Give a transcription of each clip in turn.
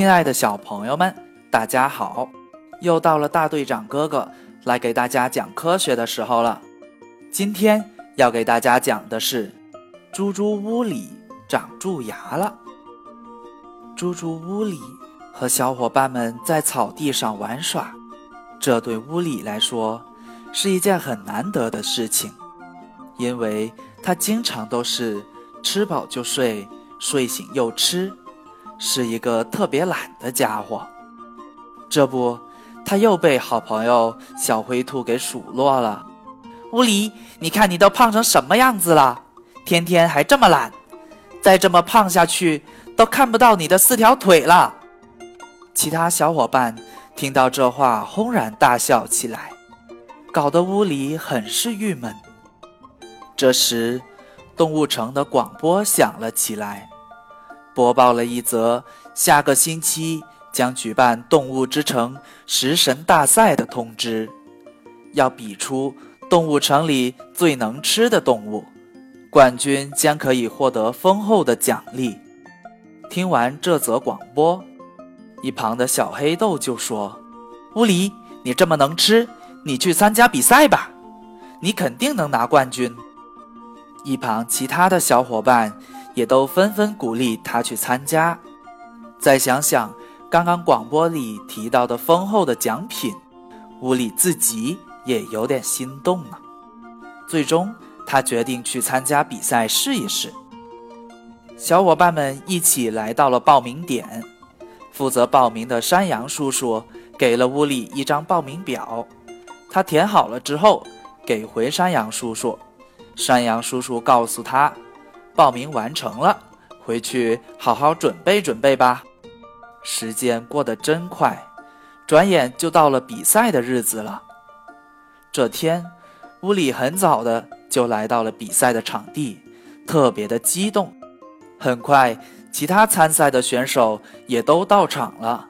亲爱的小朋友们，大家好！又到了大队长哥哥来给大家讲科学的时候了。今天要给大家讲的是，猪猪屋里长蛀牙了。猪猪屋里和小伙伴们在草地上玩耍，这对屋里来说是一件很难得的事情，因为他经常都是吃饱就睡，睡醒又吃。是一个特别懒的家伙，这不，他又被好朋友小灰兔给数落了。乌里，你看你都胖成什么样子了，天天还这么懒，再这么胖下去，都看不到你的四条腿了。其他小伙伴听到这话，轰然大笑起来，搞得屋里很是郁闷。这时，动物城的广播响了起来。播报了一则下个星期将举办动物之城食神大赛的通知，要比出动物城里最能吃的动物，冠军将可以获得丰厚的奖励。听完这则广播，一旁的小黑豆就说：“乌里，你这么能吃，你去参加比赛吧，你肯定能拿冠军。”一旁其他的小伙伴。也都纷纷鼓励他去参加。再想想刚刚广播里提到的丰厚的奖品，屋里自己也有点心动了。最终，他决定去参加比赛试一试。小伙伴们一起来到了报名点，负责报名的山羊叔叔给了屋里一张报名表，他填好了之后给回山羊叔叔。山羊叔叔告诉他。报名完成了，回去好好准备准备吧。时间过得真快，转眼就到了比赛的日子了。这天，屋里很早的就来到了比赛的场地，特别的激动。很快，其他参赛的选手也都到场了，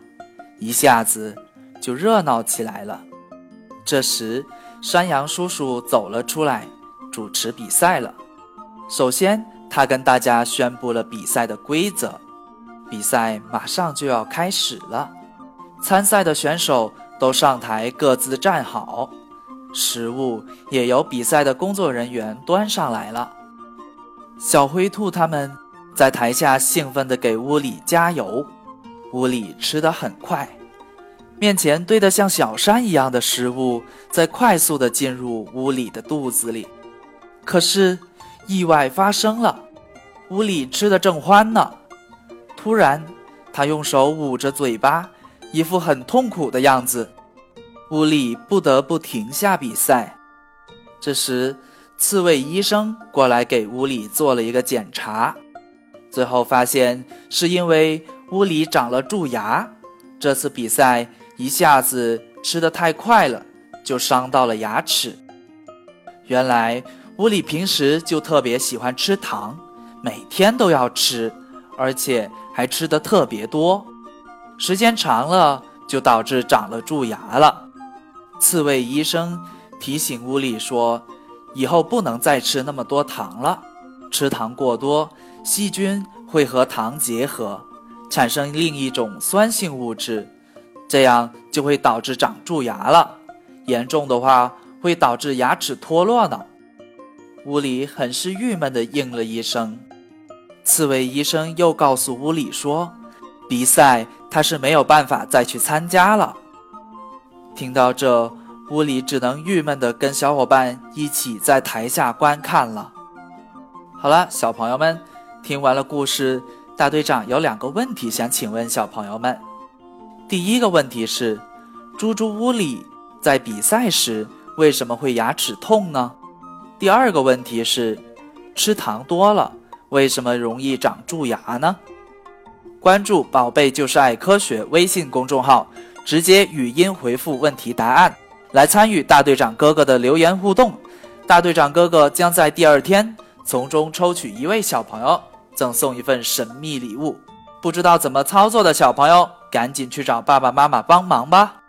一下子就热闹起来了。这时，山羊叔叔走了出来，主持比赛了。首先。他跟大家宣布了比赛的规则，比赛马上就要开始了。参赛的选手都上台各自站好，食物也由比赛的工作人员端上来了。小灰兔他们在台下兴奋地给屋里加油，屋里吃得很快，面前堆得像小山一样的食物在快速地进入屋里的肚子里，可是。意外发生了，屋里吃的正欢呢，突然，他用手捂着嘴巴，一副很痛苦的样子。屋里不得不停下比赛。这时，刺猬医生过来给屋里做了一个检查，最后发现是因为屋里长了蛀牙。这次比赛一下子吃的太快了，就伤到了牙齿。原来。屋里平时就特别喜欢吃糖，每天都要吃，而且还吃的特别多，时间长了就导致长了蛀牙了。刺猬医生提醒屋里说，以后不能再吃那么多糖了，吃糖过多，细菌会和糖结合，产生另一种酸性物质，这样就会导致长蛀牙了，严重的话会导致牙齿脱落呢。屋里很是郁闷地应了一声。刺猬医生又告诉屋里说：“比赛他是没有办法再去参加了。”听到这，屋里只能郁闷地跟小伙伴一起在台下观看了。好了，小朋友们，听完了故事，大队长有两个问题想请问小朋友们。第一个问题是：猪猪屋里在比赛时为什么会牙齿痛呢？第二个问题是，吃糖多了为什么容易长蛀牙呢？关注“宝贝就是爱科学”微信公众号，直接语音回复问题答案，来参与大队长哥哥的留言互动。大队长哥哥将在第二天从中抽取一位小朋友，赠送一份神秘礼物。不知道怎么操作的小朋友，赶紧去找爸爸妈妈帮忙吧。